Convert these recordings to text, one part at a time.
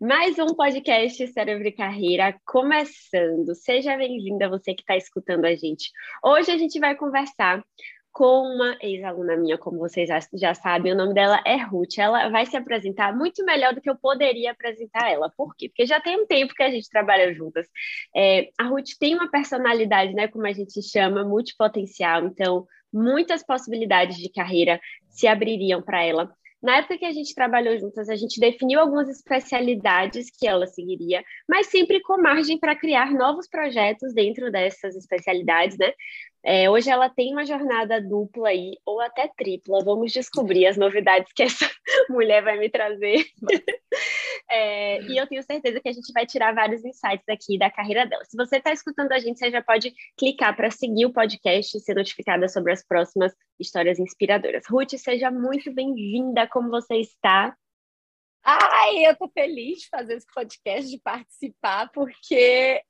Mais um podcast Cérebro e Carreira começando. Seja bem-vinda você que está escutando a gente. Hoje a gente vai conversar com uma ex-aluna minha, como vocês já, já sabem, o nome dela é Ruth. Ela vai se apresentar muito melhor do que eu poderia apresentar ela. Por quê? Porque já tem um tempo que a gente trabalha juntas. É, a Ruth tem uma personalidade, né, como a gente chama, multipotencial. Então, muitas possibilidades de carreira se abririam para ela. Na época que a gente trabalhou juntas, a gente definiu algumas especialidades que ela seguiria, mas sempre com margem para criar novos projetos dentro dessas especialidades, né? É, hoje ela tem uma jornada dupla aí, ou até tripla. Vamos descobrir as novidades que essa mulher vai me trazer. É, e eu tenho certeza que a gente vai tirar vários insights aqui da carreira dela. Se você está escutando a gente, você já pode clicar para seguir o podcast e ser notificada sobre as próximas histórias inspiradoras. Ruth, seja muito bem-vinda. Como você está? Ai, eu tô feliz de fazer esse podcast, de participar, porque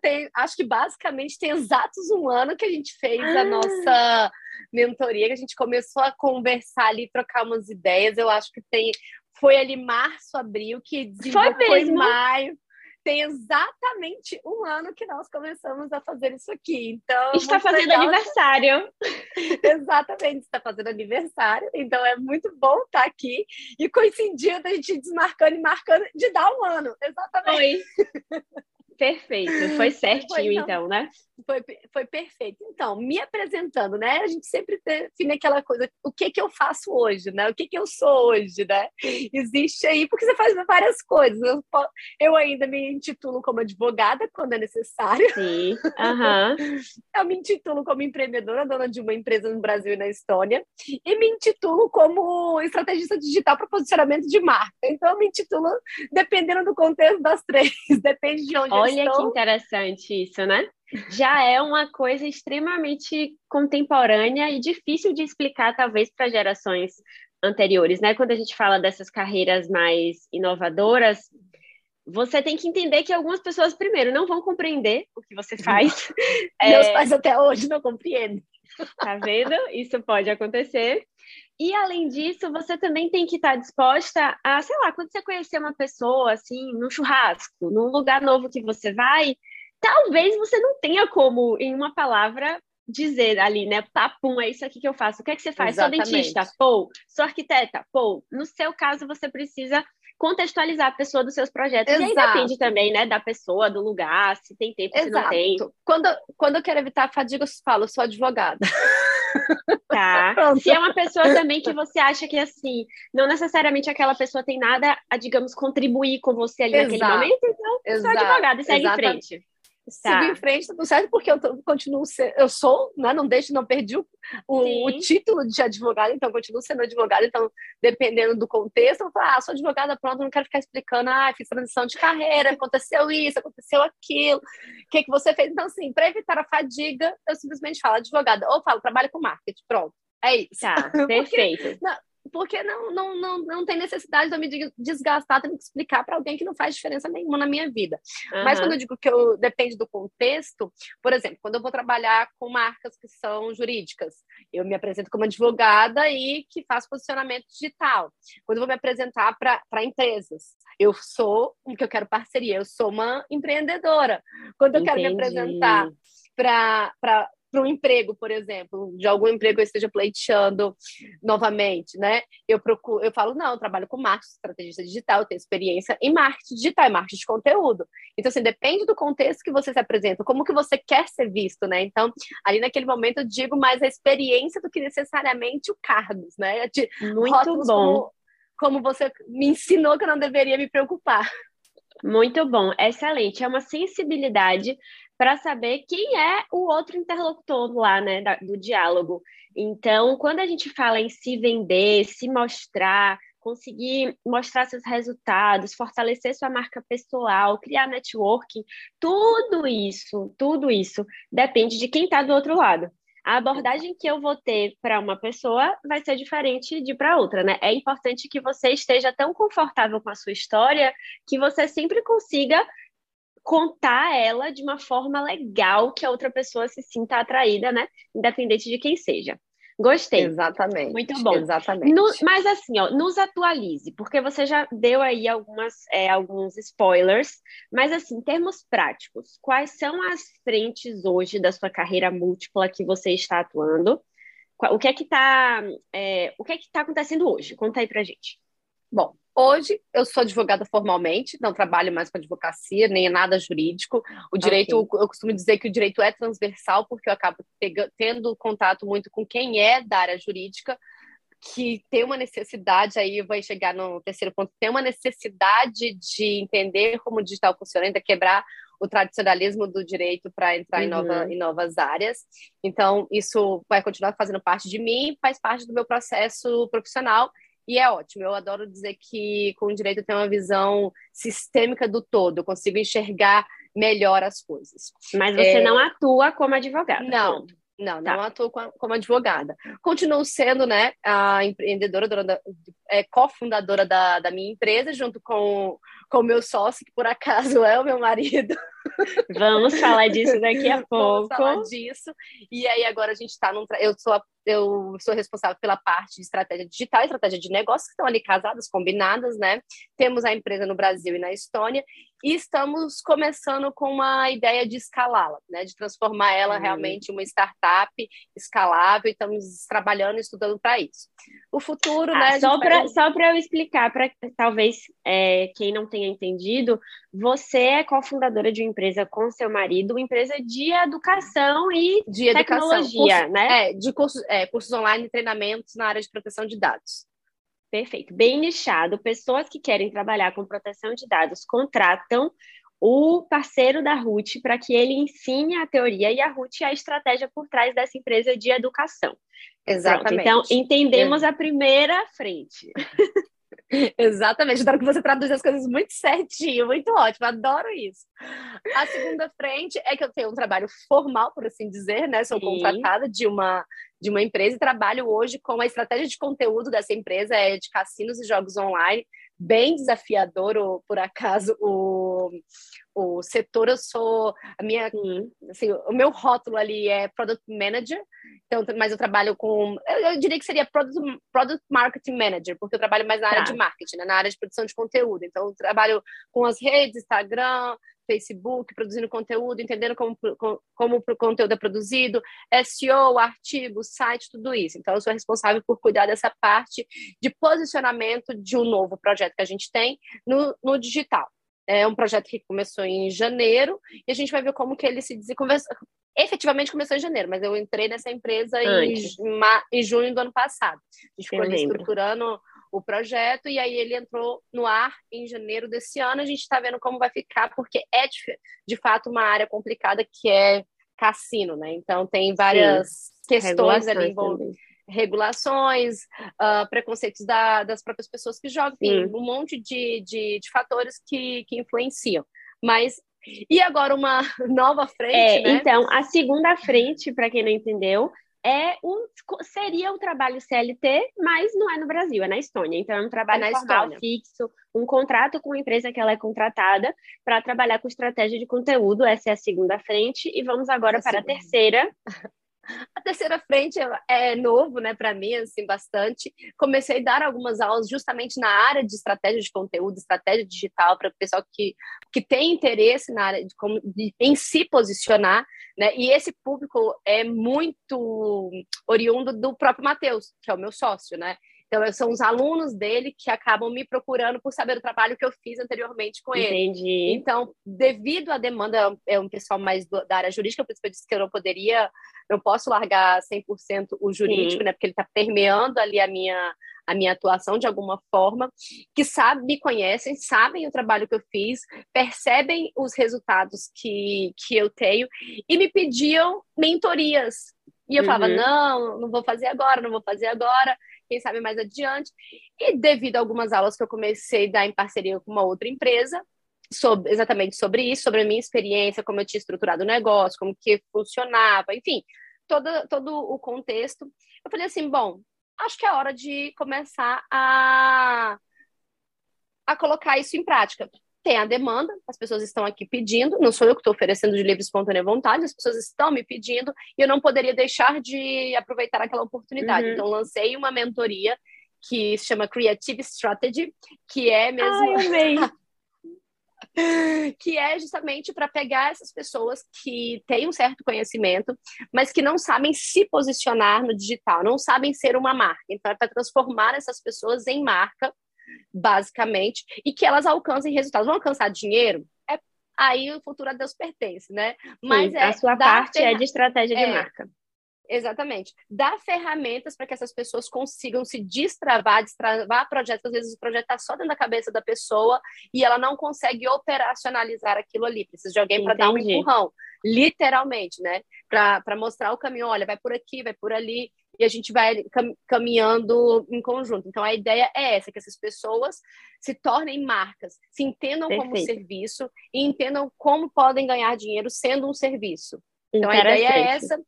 tenho, acho que basicamente tem exatos um ano que a gente fez ah. a nossa mentoria, que a gente começou a conversar ali, trocar umas ideias. Eu acho que tem. Foi ali março, abril, que desenvolveu em maio. Tem exatamente um ano que nós começamos a fazer isso aqui. Então, está fazendo legal. aniversário. exatamente, está fazendo aniversário. Então é muito bom estar aqui e coincidindo a gente desmarcando e marcando de dar um ano. Exatamente. Oi. Perfeito, foi certinho foi, então, então, né? Foi, foi perfeito. Então, me apresentando, né? A gente sempre define aquela coisa, o que que eu faço hoje, né? O que que eu sou hoje, né? Existe aí, porque você faz várias coisas. Eu, eu ainda me intitulo como advogada quando é necessário. Sim, uhum. Eu me intitulo como empreendedora, dona de uma empresa no Brasil e na Estônia. E me intitulo como estrategista digital para posicionamento de marca. Então, eu me intitulo dependendo do contexto das três. Depende de onde Olha eu estou. Olha que interessante isso, né? já é uma coisa extremamente contemporânea e difícil de explicar, talvez, para gerações anteriores, né? Quando a gente fala dessas carreiras mais inovadoras, você tem que entender que algumas pessoas, primeiro, não vão compreender o que você faz. Meus é... pais até hoje não compreendem. Tá vendo? Isso pode acontecer. E além disso, você também tem que estar disposta a, sei lá, quando você conhecer uma pessoa assim, num churrasco, num lugar novo que você vai, talvez você não tenha como, em uma palavra, dizer ali, né? Papum, é isso aqui que eu faço. O que é que você faz? Exatamente. Sou dentista? Pô. Sou arquiteta? Pô. No seu caso, você precisa contextualizar a pessoa dos seus projetos. Exato. E aí depende também, né, da pessoa, do lugar, se tem tempo, Exato. se não tem. Quando, quando eu quero evitar a fadiga, eu falo, sou advogada. Tá. Se é uma pessoa também que você acha que, assim, não necessariamente aquela pessoa tem nada a, digamos, contribuir com você ali Exato. naquele momento, então Exato. sou advogada e segue Exato. em frente. Tá. Sigo em frente, tá tudo certo, porque eu tô, continuo ser, eu sou, né? Não deixo, não perdi o, o, o, título de advogada, então continuo sendo advogada, então, dependendo do contexto, eu falo, ah, sou advogada, pronto, não quero ficar explicando, ah, fiz transição de carreira, aconteceu isso, aconteceu aquilo, o que, que você fez? Então, assim, para evitar a fadiga, eu simplesmente falo advogada, ou falo, trabalho com marketing, pronto. É isso. Tá, perfeito. Porque, não, porque não, não, não, não tem necessidade de eu me desgastar, tendo que explicar para alguém que não faz diferença nenhuma na minha vida. Uhum. Mas quando eu digo que eu depende do contexto, por exemplo, quando eu vou trabalhar com marcas que são jurídicas, eu me apresento como advogada e que faço posicionamento digital. Quando eu vou me apresentar para empresas, eu sou, que eu quero parceria, eu sou uma empreendedora. Quando eu Entendi. quero me apresentar para para um emprego, por exemplo, de algum emprego eu esteja pleiteando novamente, né? Eu procuro, eu falo, não, eu trabalho com marketing, estrategista digital, eu tenho experiência em marketing digital, em marketing de conteúdo. Então, assim, depende do contexto que você se apresenta, como que você quer ser visto, né? Então, ali naquele momento eu digo mais a experiência do que necessariamente o cargos, né? De Muito bom. Como, como você me ensinou que eu não deveria me preocupar. Muito bom, excelente. É uma sensibilidade para saber quem é o outro interlocutor lá, né, do diálogo. Então, quando a gente fala em se vender, se mostrar, conseguir mostrar seus resultados, fortalecer sua marca pessoal, criar networking, tudo isso, tudo isso depende de quem está do outro lado. A abordagem que eu vou ter para uma pessoa vai ser diferente de para outra, né? É importante que você esteja tão confortável com a sua história que você sempre consiga contar ela de uma forma legal que a outra pessoa se sinta atraída, né? Independente de quem seja. Gostei. Exatamente. Muito bom. Exatamente. No, mas assim, ó, nos atualize, porque você já deu aí algumas, é, alguns spoilers, mas assim, em termos práticos, quais são as frentes hoje da sua carreira múltipla que você está atuando? O que é que está é, o que é que tá acontecendo hoje? Conta aí pra gente. Bom, hoje eu sou advogada formalmente, não trabalho mais com advocacia, nem nada jurídico. O direito, okay. eu costumo dizer que o direito é transversal, porque eu acabo tendo contato muito com quem é da área jurídica, que tem uma necessidade, aí vai chegar no terceiro ponto, tem uma necessidade de entender como o digital funciona, ainda quebrar o tradicionalismo do direito para entrar uhum. em, nova, uhum. em novas áreas. Então, isso vai continuar fazendo parte de mim, faz parte do meu processo profissional e é ótimo. Eu adoro dizer que com o direito eu tenho uma visão sistêmica do todo, eu consigo enxergar melhor as coisas. Mas você é... não atua como advogada. Não. Não, tá. não atuo como advogada. Continuo sendo, né, a empreendedora, é, cofundadora da, da minha empresa, junto com o meu sócio, que por acaso é o meu marido. Vamos falar disso daqui a pouco. Vamos falar disso. E aí agora a gente está num. Eu sou a eu sou responsável pela parte de estratégia digital e estratégia de negócios, que estão ali casadas, combinadas, né? Temos a empresa no Brasil e na Estônia, e estamos começando com uma ideia de escalá-la, né? De transformar ela uhum. realmente em uma startup escalável, e estamos trabalhando e estudando para isso. O futuro, ah, né? Só para vai... só eu explicar, para talvez é, quem não tenha entendido, você é cofundadora de uma empresa com seu marido, uma empresa de educação e de tecnologia, curso, né? É, de cursos, é, cursos online e treinamentos na área de proteção de dados. Perfeito, bem nichado. Pessoas que querem trabalhar com proteção de dados contratam o parceiro da Ruth para que ele ensine a teoria e a Ruth a estratégia por trás dessa empresa de educação. Exatamente. Pronto, então, entendemos a primeira frente. Exatamente, adoro que você traduz as coisas muito certinho, muito ótimo, adoro isso. A segunda frente é que eu tenho um trabalho formal, por assim dizer, né? Sou Sim. contratada de uma, de uma empresa e trabalho hoje com a estratégia de conteúdo dessa empresa, é de cassinos e jogos online, bem desafiador, por acaso, o, o setor. Eu sou, a minha, assim, o meu rótulo ali é Product Manager, então, mas eu trabalho com, eu, eu diria que seria Product, Product Marketing Manager, porque eu trabalho mais na área tá. de marketing, né, na área de produção de conteúdo. Então, eu trabalho com as redes, Instagram, Facebook, produzindo conteúdo, entendendo como, como, o conteúdo é produzido, SEO, artigo, site, tudo isso. Então, eu sou responsável por cuidar dessa parte de posicionamento de um novo projeto que a gente tem no, no digital. É um projeto que começou em janeiro e a gente vai ver como que ele se desenvolveu. Efetivamente começou em janeiro, mas eu entrei nessa empresa em, em, junho do ano passado. A gente ficou estruturando o projeto e aí ele entrou no ar em janeiro desse ano. A gente está vendo como vai ficar, porque é de, de, fato uma área complicada que é cassino, né? Então tem várias Sim. questões ali envolvidas regulações, uh, preconceitos da, das próprias pessoas que jogam, enfim, um monte de, de, de, fatores que, que influenciam. Mas e agora uma nova frente, é, né? Então, a segunda frente, para quem não entendeu, é um, seria o trabalho CLT, mas não é no Brasil, é na Estônia. Então, é um trabalho é formal, Estônia. fixo, um contrato com a empresa que ela é contratada para trabalhar com estratégia de conteúdo. Essa é a segunda frente. E vamos agora para a terceira, A terceira frente é novo, né, para mim, assim, bastante. Comecei a dar algumas aulas justamente na área de estratégia de conteúdo, estratégia digital, para o pessoal que, que tem interesse na área de, como, de, em se posicionar, né? E esse público é muito oriundo do próprio Matheus, que é o meu sócio, né? Então, são os alunos dele que acabam me procurando por saber o trabalho que eu fiz anteriormente com ele. Entendi. Então, devido à demanda, é um pessoal mais do, da área jurídica, por isso que eu disse que eu não poderia, não posso largar 100% o jurídico, Sim. né? Porque ele está permeando ali a minha, a minha atuação de alguma forma, que sabe, me conhecem, sabem o trabalho que eu fiz, percebem os resultados que, que eu tenho e me pediam mentorias. E eu uhum. falava, não, não vou fazer agora, não vou fazer agora quem sabe mais adiante. E devido a algumas aulas que eu comecei a dar em parceria com uma outra empresa, sobre, exatamente sobre isso, sobre a minha experiência, como eu tinha estruturado o negócio, como que funcionava, enfim, todo, todo o contexto. Eu falei assim, bom, acho que é hora de começar a, a colocar isso em prática. Tem a demanda, as pessoas estão aqui pedindo, não sou eu que estou oferecendo de livre espontânea vontade, as pessoas estão me pedindo e eu não poderia deixar de aproveitar aquela oportunidade. Uhum. Então, lancei uma mentoria que se chama Creative Strategy, que é mesmo. Ai, amei. que é justamente para pegar essas pessoas que têm um certo conhecimento, mas que não sabem se posicionar no digital, não sabem ser uma marca. Então, é para transformar essas pessoas em marca basicamente, e que elas alcancem resultados. Vão alcançar dinheiro? É, aí o futuro a Deus pertence, né? Mas Sim, é a sua parte é de estratégia de é, marca. Exatamente. Dar ferramentas para que essas pessoas consigam se destravar, destravar projetos. Às vezes o projeto está só dentro da cabeça da pessoa e ela não consegue operacionalizar aquilo ali. Precisa de alguém para dar um empurrão, literalmente, né? Para mostrar o caminho. Olha, vai por aqui, vai por ali e a gente vai caminhando em conjunto. Então, a ideia é essa, que essas pessoas se tornem marcas, se entendam Perfeito. como serviço e entendam como podem ganhar dinheiro sendo um serviço. Então, a ideia é essa.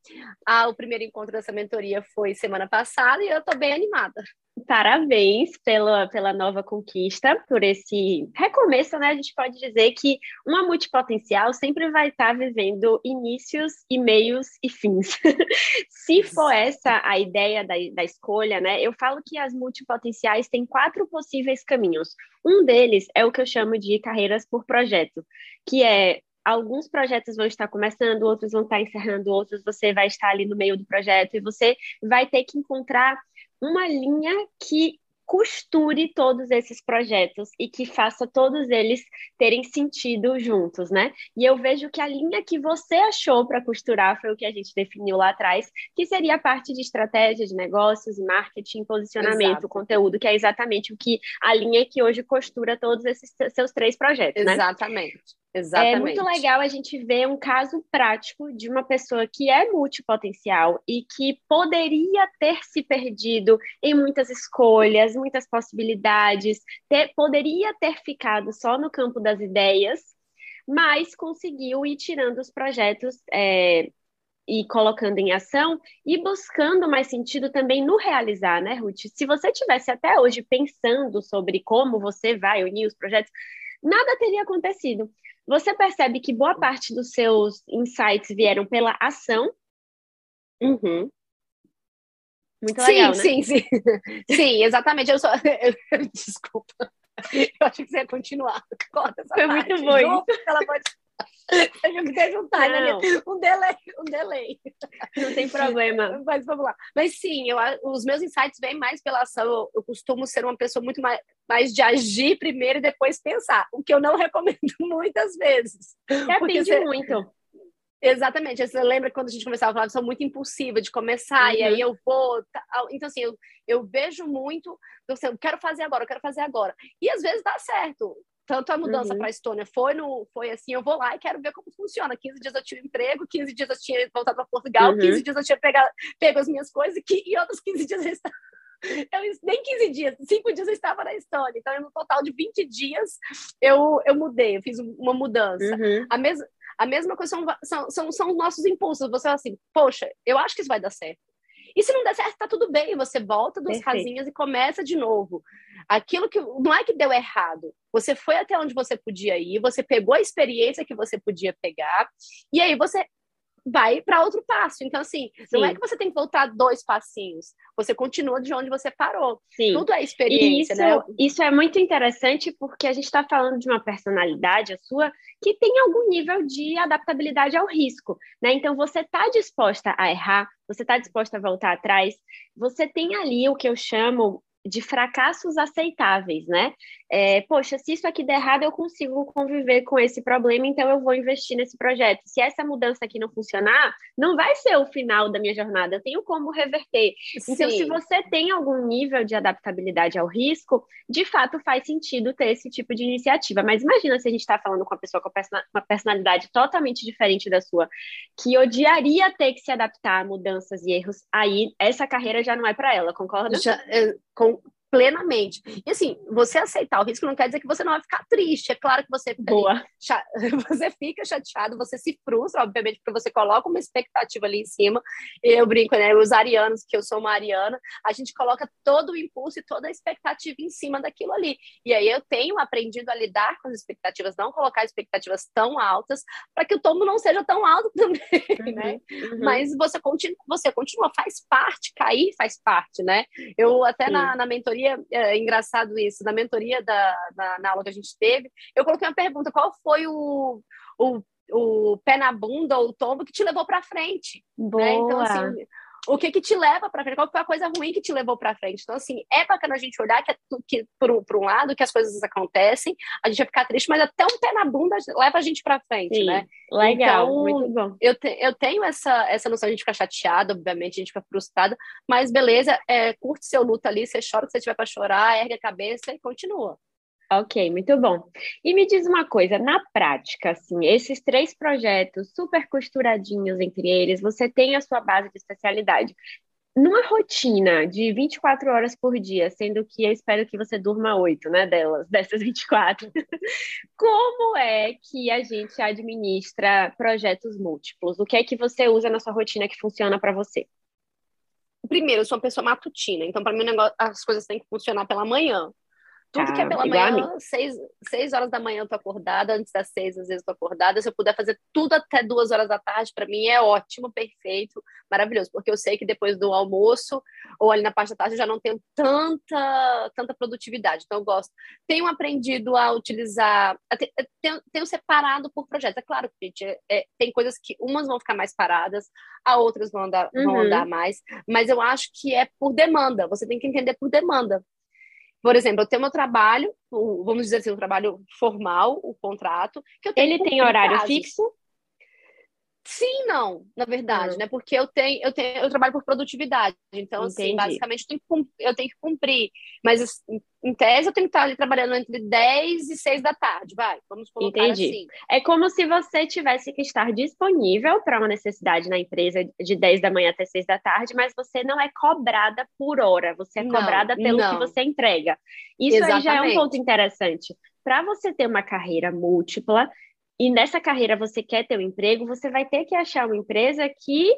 Ah, o primeiro encontro dessa mentoria foi semana passada e eu estou bem animada. Parabéns pela, pela nova conquista, por esse recomeço, né? A gente pode dizer que uma multipotencial sempre vai estar vivendo inícios e meios e fins. Se for essa a ideia da, da escolha, né? Eu falo que as multipotenciais têm quatro possíveis caminhos. Um deles é o que eu chamo de carreiras por projeto, que é alguns projetos vão estar começando, outros vão estar encerrando, outros você vai estar ali no meio do projeto e você vai ter que encontrar uma linha que costure todos esses projetos e que faça todos eles terem sentido juntos, né? E eu vejo que a linha que você achou para costurar foi o que a gente definiu lá atrás, que seria a parte de estratégia de negócios, marketing, posicionamento, Exato. conteúdo, que é exatamente o que a linha que hoje costura todos esses seus três projetos, né? Exatamente. Exatamente. É muito legal a gente ver um caso prático de uma pessoa que é multipotencial e que poderia ter se perdido em muitas escolhas, muitas possibilidades, ter, poderia ter ficado só no campo das ideias, mas conseguiu ir tirando os projetos é, e colocando em ação e buscando mais sentido também no realizar, né, Ruth? Se você tivesse até hoje pensando sobre como você vai unir os projetos, nada teria acontecido. Você percebe que boa parte dos seus insights vieram pela ação. Uhum. Muito legal, sim, né? Sim, sim. Sim, exatamente. Eu só... Desculpa. Eu achei que você ia continuar. Foi parte. muito bom. Pelo amor de eu que teve um time ali, um delay, um delay. Não tem problema. Mas vamos lá. Mas sim, eu, os meus insights vêm mais pela ação. Eu, eu, costumo ser uma pessoa muito mais, mais de agir primeiro e depois pensar, o que eu não recomendo muitas vezes. Depende você... muito. Exatamente. Você lembra quando a gente começava a falar, eu sou muito impulsiva de começar, uhum. e aí eu vou. Então, assim, eu, eu vejo muito, eu quero fazer agora, eu quero fazer agora. E às vezes dá certo. Tanto a mudança uhum. para a Estônia foi, no, foi assim, eu vou lá e quero ver como funciona. 15 dias eu tinha emprego, 15 dias eu tinha voltado para Portugal, uhum. 15 dias eu tinha pegado, pego as minhas coisas e, e outros 15 dias eu estava... Eu, nem 15 dias, 5 dias eu estava na Estônia. Então, no total de 20 dias, eu, eu mudei, eu fiz uma mudança. Uhum. A, mes, a mesma coisa são, são, são, são os nossos impulsos. Você fala assim, poxa, eu acho que isso vai dar certo. E se não der certo, tá tudo bem, você volta dos casinhas e começa de novo. Aquilo que não é que deu errado. Você foi até onde você podia ir, você pegou a experiência que você podia pegar, e aí você vai para outro passo. Então, assim, Sim. não é que você tem que voltar dois passinhos, você continua de onde você parou. Sim. Tudo é experiência, isso, né? Isso é muito interessante porque a gente está falando de uma personalidade, a sua, que tem algum nível de adaptabilidade ao risco, né? Então, você está disposta a errar, você está disposta a voltar atrás, você tem ali o que eu chamo de fracassos aceitáveis, né? É, poxa, se isso aqui der errado, eu consigo conviver com esse problema, então eu vou investir nesse projeto. Se essa mudança aqui não funcionar, não vai ser o final da minha jornada, eu tenho como reverter. Sim. Então, se você tem algum nível de adaptabilidade ao risco, de fato faz sentido ter esse tipo de iniciativa. Mas imagina se a gente está falando com uma pessoa com uma personalidade totalmente diferente da sua, que odiaria ter que se adaptar a mudanças e erros, aí essa carreira já não é para ela, concorda? Já, com, plenamente. E assim, você aceitar o risco não quer dizer que você não vai ficar triste. É claro que você fica, Boa. você fica chateado, você se frustra, obviamente, porque você coloca uma expectativa ali em cima. Eu brinco, né? Os arianos, que eu sou uma ariana, a gente coloca todo o impulso e toda a expectativa em cima daquilo ali. E aí eu tenho aprendido a lidar com as expectativas, não colocar expectativas tão altas, para que o tombo não seja tão alto também, uhum, né? Uhum. Mas você continua, você continua, faz parte, cair faz parte, né? Eu até na, na mentoria, é engraçado isso, na mentoria da, na, na aula que a gente teve, eu coloquei uma pergunta: qual foi o, o, o pé na bunda ou o tombo que te levou para frente? Boa. Né? Então, assim, o que que te leva para frente? Qual foi a coisa ruim que te levou para frente? Então, assim, é bacana a gente olhar que, que por, por, um lado, que as coisas acontecem, a gente vai ficar triste, mas até um pé na bunda leva a gente para frente, Sim, né? Legal, então, muito bom. Eu, te, eu tenho essa, essa noção, a gente fica chateada, obviamente, a gente fica frustrada, mas beleza, é, curte seu luto ali, você chora o que você tiver para chorar, ergue a cabeça e continua. Ok, muito bom. E me diz uma coisa, na prática, assim, esses três projetos super costuradinhos entre eles, você tem a sua base de especialidade. Numa rotina de 24 horas por dia, sendo que eu espero que você durma oito, né, delas, dessas 24, como é que a gente administra projetos múltiplos? O que é que você usa na sua rotina que funciona para você? Primeiro, eu sou uma pessoa matutina, então para mim negócio, as coisas têm que funcionar pela manhã. Tudo que é pela manhã, seis, seis horas da manhã eu tô acordada, antes das seis, às vezes eu tô acordada. Se eu puder fazer tudo até duas horas da tarde, para mim é ótimo, perfeito, maravilhoso, porque eu sei que depois do almoço ou ali na parte da tarde eu já não tenho tanta, tanta produtividade. Então eu gosto. Tenho aprendido a utilizar, ter, tenho, tenho, separado por projetos. É claro que, gente, é, é, tem coisas que umas vão ficar mais paradas, a outras vão andar, uhum. vão andar mais, mas eu acho que é por demanda. Você tem que entender por demanda. Por exemplo, eu tenho meu trabalho, vamos dizer assim, um trabalho formal, o contrato. Que Ele tem horário fixo? Sim, não, na verdade, uhum. né? Porque eu tenho, eu tenho, eu trabalho por produtividade. Então, assim, Entendi. assim, basicamente eu tenho, que, eu tenho que cumprir. Mas assim, em tese eu tenho que estar ali trabalhando entre 10 e 6 da tarde, vai. Vamos colocar Entendi. assim. É como se você tivesse que estar disponível para uma necessidade na empresa de 10 da manhã até 6 da tarde, mas você não é cobrada por hora, você é não, cobrada pelo não. que você entrega. Isso Exatamente. aí já é um ponto interessante. Para você ter uma carreira múltipla, e nessa carreira você quer ter um emprego, você vai ter que achar uma empresa que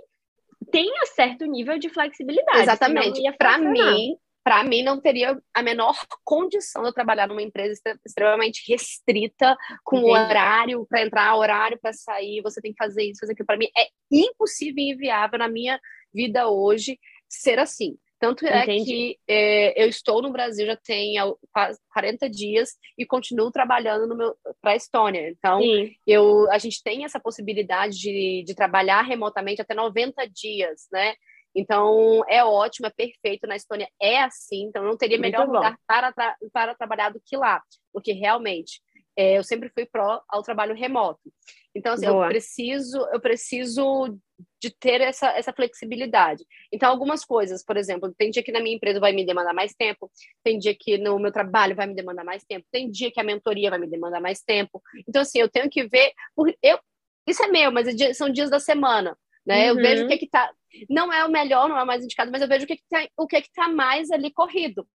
tenha certo nível de flexibilidade. Exatamente. Para mim, para mim não teria a menor condição de eu trabalhar numa empresa extremamente restrita, com Entendi. horário para entrar, horário para sair, você tem que fazer isso, fazer aquilo. Para mim é impossível e inviável na minha vida hoje ser assim. Tanto é Entendi. que é, eu estou no Brasil já tem quase 40 dias e continuo trabalhando para a Estônia. Então, eu, a gente tem essa possibilidade de, de trabalhar remotamente até 90 dias, né? Então, é ótimo, é perfeito. Na Estônia é assim, então não teria melhor lugar para, para trabalhar do que lá, porque realmente é, eu sempre fui pró ao trabalho remoto. Então, assim, eu preciso, eu preciso de ter essa, essa flexibilidade. Então, algumas coisas, por exemplo, tem dia que na minha empresa vai me demandar mais tempo, tem dia que no meu trabalho vai me demandar mais tempo, tem dia que a mentoria vai me demandar mais tempo. Então, assim, eu tenho que ver. Eu, isso é meu, mas é são dias da semana. Né? Uhum. Eu vejo o que, que tá. Não é o melhor, não é o mais indicado, mas eu vejo o que, que, tá, o que, que tá mais ali corrido.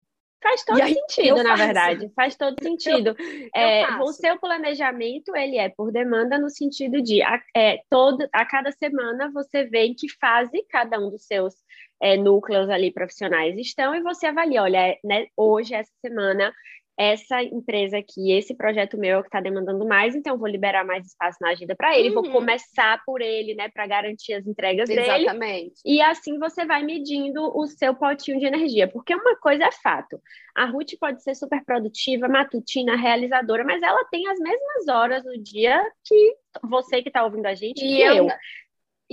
Faz todo aí, sentido, na verdade. Faz todo sentido. Eu, é, o seu planejamento, ele é por demanda no sentido de a, é, todo, a cada semana você vê em que fase cada um dos seus é, núcleos ali profissionais estão e você avalia, olha, né, hoje, essa semana, essa empresa aqui, esse projeto meu é que está demandando mais, então vou liberar mais espaço na agenda para ele, uhum. vou começar por ele, né, para garantir as entregas Exatamente. dele. E assim você vai medindo o seu potinho de energia, porque uma coisa é fato. A Ruth pode ser super produtiva, matutina, realizadora, mas ela tem as mesmas horas no dia que você que está ouvindo a gente e, eu. eu.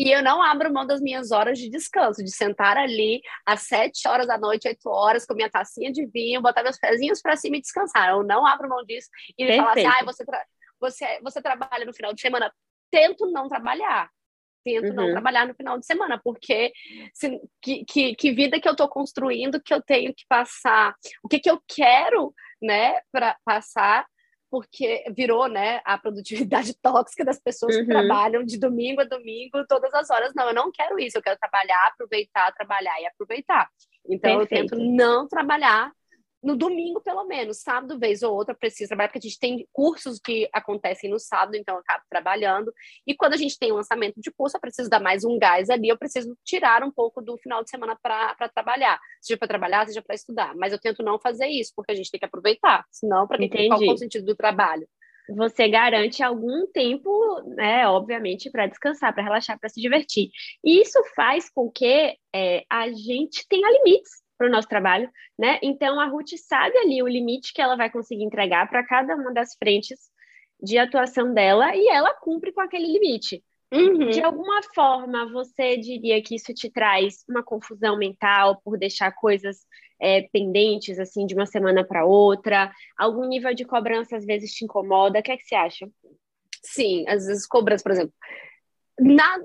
E eu não abro mão das minhas horas de descanso, de sentar ali às sete horas da noite, oito horas, com minha tacinha de vinho, botar meus pezinhos para cima e descansar. Eu não abro mão disso e Perfeito. falar assim, ah, você, tra você, você trabalha no final de semana. Tento não trabalhar. Tento uhum. não trabalhar no final de semana, porque se, que, que, que, vida que eu estou construindo que eu tenho que passar, o que, que eu quero né, para passar porque virou, né, a produtividade tóxica das pessoas uhum. que trabalham de domingo a domingo, todas as horas. Não, eu não quero isso, eu quero trabalhar, aproveitar, trabalhar e aproveitar. Então Perfeito. eu tento não trabalhar no domingo, pelo menos, sábado, vez ou outra, precisa trabalhar, porque a gente tem cursos que acontecem no sábado, então eu acabo trabalhando. E quando a gente tem um lançamento de curso, eu preciso dar mais um gás ali, eu preciso tirar um pouco do final de semana para trabalhar, seja para trabalhar, seja para estudar. Mas eu tento não fazer isso, porque a gente tem que aproveitar, senão, para quem qual é o sentido do trabalho? Você garante algum tempo, né, obviamente, para descansar, para relaxar, para se divertir. E isso faz com que é, a gente tenha limites para o nosso trabalho, né? Então a Ruth sabe ali o limite que ela vai conseguir entregar para cada uma das frentes de atuação dela e ela cumpre com aquele limite. Uhum. De alguma forma, você diria que isso te traz uma confusão mental por deixar coisas é, pendentes, assim, de uma semana para outra? Algum nível de cobrança às vezes te incomoda? O que é que você acha? Sim, às vezes cobrança, por exemplo. Na,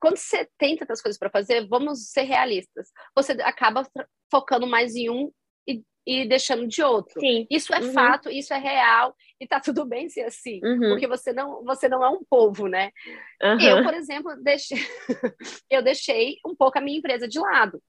quando você tem tantas coisas para fazer, vamos ser realistas. Você acaba focando mais em um e, e deixando de outro. Sim. Isso é uhum. fato, isso é real e tá tudo bem ser assim, uhum. porque você não, você não é um povo, né? Uhum. Eu, por exemplo, deixei, eu deixei um pouco a minha empresa de lado,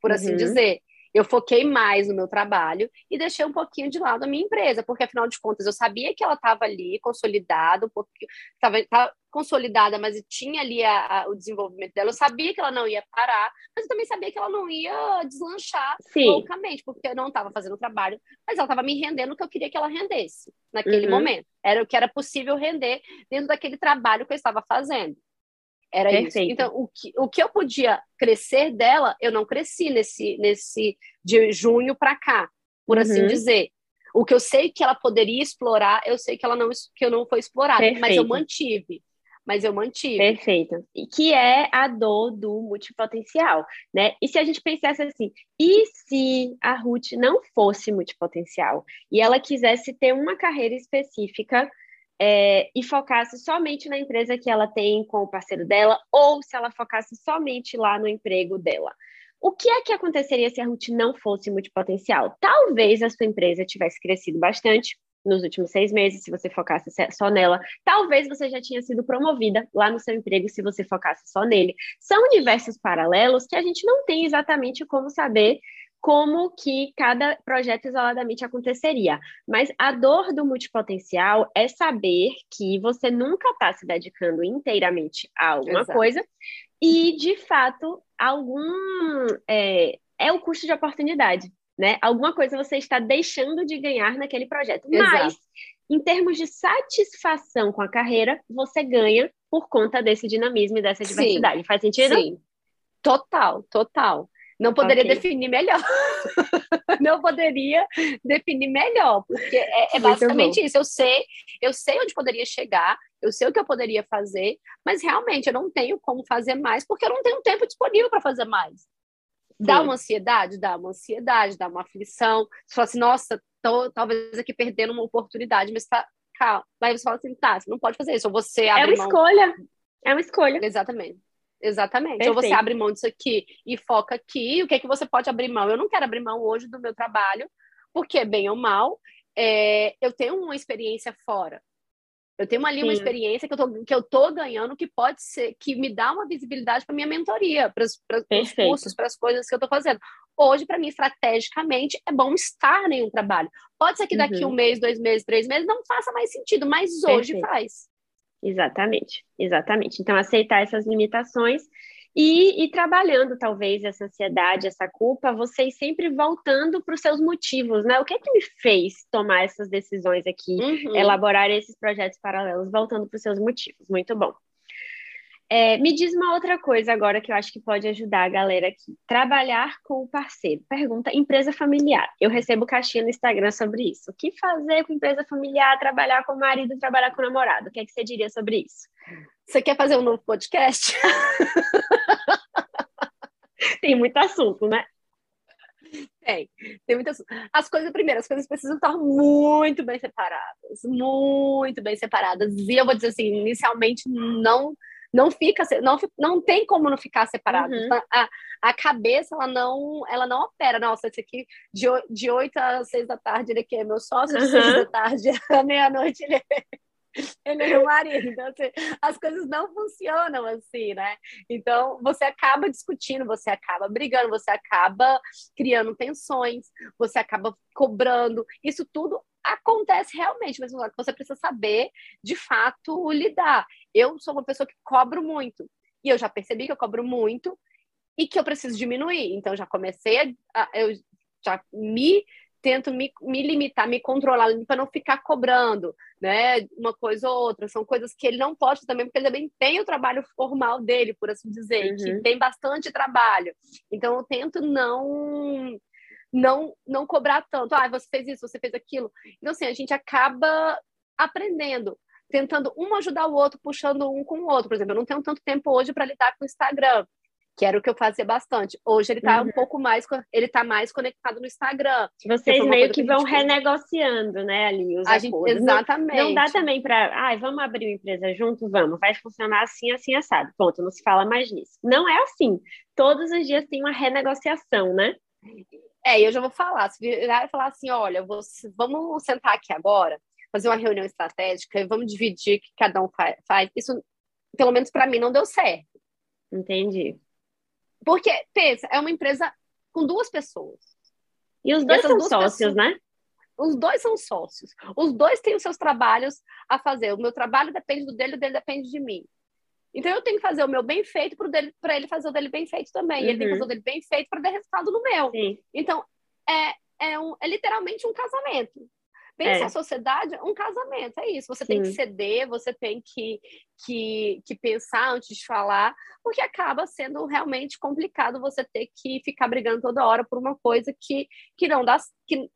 por assim uhum. dizer. Eu foquei mais no meu trabalho e deixei um pouquinho de lado a minha empresa, porque afinal de contas eu sabia que ela estava ali consolidada, um pouquinho, estava consolidada, mas tinha ali a, a, o desenvolvimento dela. Eu sabia que ela não ia parar, mas eu também sabia que ela não ia deslanchar Sim. loucamente, porque eu não estava fazendo o trabalho, mas ela estava me rendendo o que eu queria que ela rendesse naquele uhum. momento. Era o que era possível render dentro daquele trabalho que eu estava fazendo. Era Perfeito. isso. Então, o que, o que eu podia crescer dela, eu não cresci nesse, nesse de junho para cá, por assim uhum. assim dizer. O que eu sei que ela poderia explorar, eu sei que ela não que eu não foi explorada, Perfeito. mas eu mantive. Mas eu mantive. Perfeito. E que é a dor do multipotencial, né? E se a gente pensasse assim, e se a Ruth não fosse multipotencial e ela quisesse ter uma carreira específica é, e focasse somente na empresa que ela tem com o parceiro dela, ou se ela focasse somente lá no emprego dela. O que é que aconteceria se a Ruth não fosse multipotencial? Talvez a sua empresa tivesse crescido bastante nos últimos seis meses, se você focasse só nela. Talvez você já tinha sido promovida lá no seu emprego, se você focasse só nele. São universos paralelos que a gente não tem exatamente como saber como que cada projeto isoladamente aconteceria. Mas a dor do multipotencial é saber que você nunca está se dedicando inteiramente a alguma Exato. coisa e, de fato, algum é, é, o custo de oportunidade, né? Alguma coisa você está deixando de ganhar naquele projeto. Exato. Mas, em termos de satisfação com a carreira, você ganha por conta desse dinamismo e dessa diversidade. Sim. Faz sentido? Sim. Total, total. Não poderia okay. definir melhor. não poderia definir melhor, porque é, é basicamente isso. Eu sei, eu sei onde poderia chegar, eu sei o que eu poderia fazer, mas realmente eu não tenho como fazer mais, porque eu não tenho tempo disponível para fazer mais. Dá Sim. uma ansiedade? Dá uma ansiedade, dá uma aflição. Você fala assim, nossa, tô talvez aqui perdendo uma oportunidade, mas tá, calma. Aí você fala assim, tá, você não pode fazer isso, ou você É uma mão... escolha. É uma escolha. Exatamente. Exatamente. Perfeito. Ou você abre mão disso aqui e foca aqui. O que é que você pode abrir mão? Eu não quero abrir mão hoje do meu trabalho, porque, bem ou mal, é, eu tenho uma experiência fora. Eu tenho ali Sim. uma experiência que eu, tô, que eu tô ganhando que pode ser, que me dá uma visibilidade para minha mentoria, para os cursos, para as coisas que eu estou fazendo. Hoje, para mim, estrategicamente, é bom estar em um trabalho. Pode ser que daqui uhum. um mês, dois meses, três meses não faça mais sentido, mas hoje Perfeito. faz. Exatamente, exatamente. Então, aceitar essas limitações e, e trabalhando, talvez, essa ansiedade, essa culpa, vocês sempre voltando para os seus motivos, né? O que é que me fez tomar essas decisões aqui, uhum. elaborar esses projetos paralelos, voltando para os seus motivos. Muito bom. É, me diz uma outra coisa agora que eu acho que pode ajudar a galera aqui. Trabalhar com o parceiro. Pergunta empresa familiar. Eu recebo caixinha no Instagram sobre isso. O que fazer com empresa familiar, trabalhar com o marido, trabalhar com o namorado? O que é que você diria sobre isso? Você quer fazer um novo podcast? Tem muito assunto, né? Tem, tem muitas. As coisas, primeiro, as coisas precisam estar muito bem separadas, muito bem separadas. E eu vou dizer assim, inicialmente não não fica, não, não tem como não ficar separado. Uhum. Então, a, a cabeça, ela não, ela não opera. Nossa, esse aqui, de, de 8 às 6 da tarde, ele aqui é meu sócio, de uhum. 6 da tarde à meia-noite, ele é... ele é meu marido. Então, assim, as coisas não funcionam assim, né? Então, você acaba discutindo, você acaba brigando, você acaba criando tensões, você acaba cobrando. Isso tudo acontece realmente, mas você precisa saber, de fato, lidar. Eu sou uma pessoa que cobro muito. E eu já percebi que eu cobro muito e que eu preciso diminuir. Então, já comecei a. Eu já me tento me, me limitar, me controlar para não ficar cobrando, né? Uma coisa ou outra. São coisas que ele não pode também, porque ele também tem o trabalho formal dele, por assim dizer, uhum. que tem bastante trabalho. Então eu tento não não não cobrar tanto. Ah, você fez isso, você fez aquilo. Então assim, a gente acaba aprendendo tentando um ajudar o outro, puxando um com o outro. Por exemplo, eu não tenho tanto tempo hoje para lidar com o Instagram que era o que eu fazia bastante. Hoje ele está uhum. um pouco mais, ele tá mais conectado no Instagram. Vocês meio que, que vão renegociando, né, ali os a gente, Exatamente. Não, não, dá também para, ah, vamos abrir uma empresa junto, vamos, vai funcionar assim, assim, assado. Ponto, não se fala mais nisso. Não é assim. Todos os dias tem uma renegociação, né? É, eu já vou falar, se virar e falar assim, olha, vou, vamos sentar aqui agora, fazer uma reunião estratégica e vamos dividir o que cada um faz. Isso, pelo menos para mim, não deu certo. Entendi. Porque, pensa, é uma empresa com duas pessoas. E os dois e são sócios, pessoas, né? Os dois são sócios. Os dois têm os seus trabalhos a fazer. O meu trabalho depende do dele, o dele depende de mim. Então eu tenho que fazer o meu bem feito para ele fazer o dele bem feito também. Uhum. E ele tem que uhum. fazer o dele bem feito para dar resultado no meu. Sim. Então é, é, um, é literalmente um casamento. Pensa é. a sociedade, um casamento, é isso. Você Sim. tem que ceder, você tem que, que, que pensar antes de falar, porque acaba sendo realmente complicado você ter que ficar brigando toda hora por uma coisa que, que não dá. Que,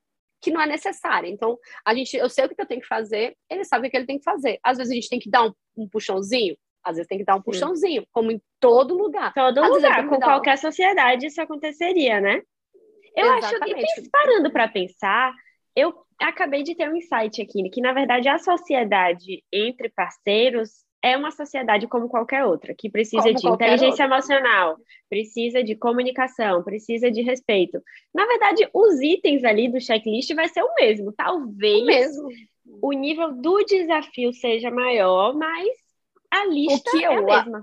que não é necessária. Então, a gente, eu sei o que eu tenho que fazer, ele sabe o que ele tem que fazer. Às vezes a gente tem que dar um, um puxãozinho, às vezes tem que dar um puxãozinho, como em todo lugar. Todo às lugar, com qualquer um... sociedade isso aconteceria, né? Eu Exatamente. acho que, parando para pensar, eu acabei de ter um insight aqui, que na verdade a sociedade entre parceiros é uma sociedade como qualquer outra, que precisa como de inteligência outra. emocional, precisa de comunicação, precisa de respeito. Na verdade, os itens ali do checklist vai ser o mesmo. Talvez o, mesmo. o nível do desafio seja maior, mas a lista é a mesma.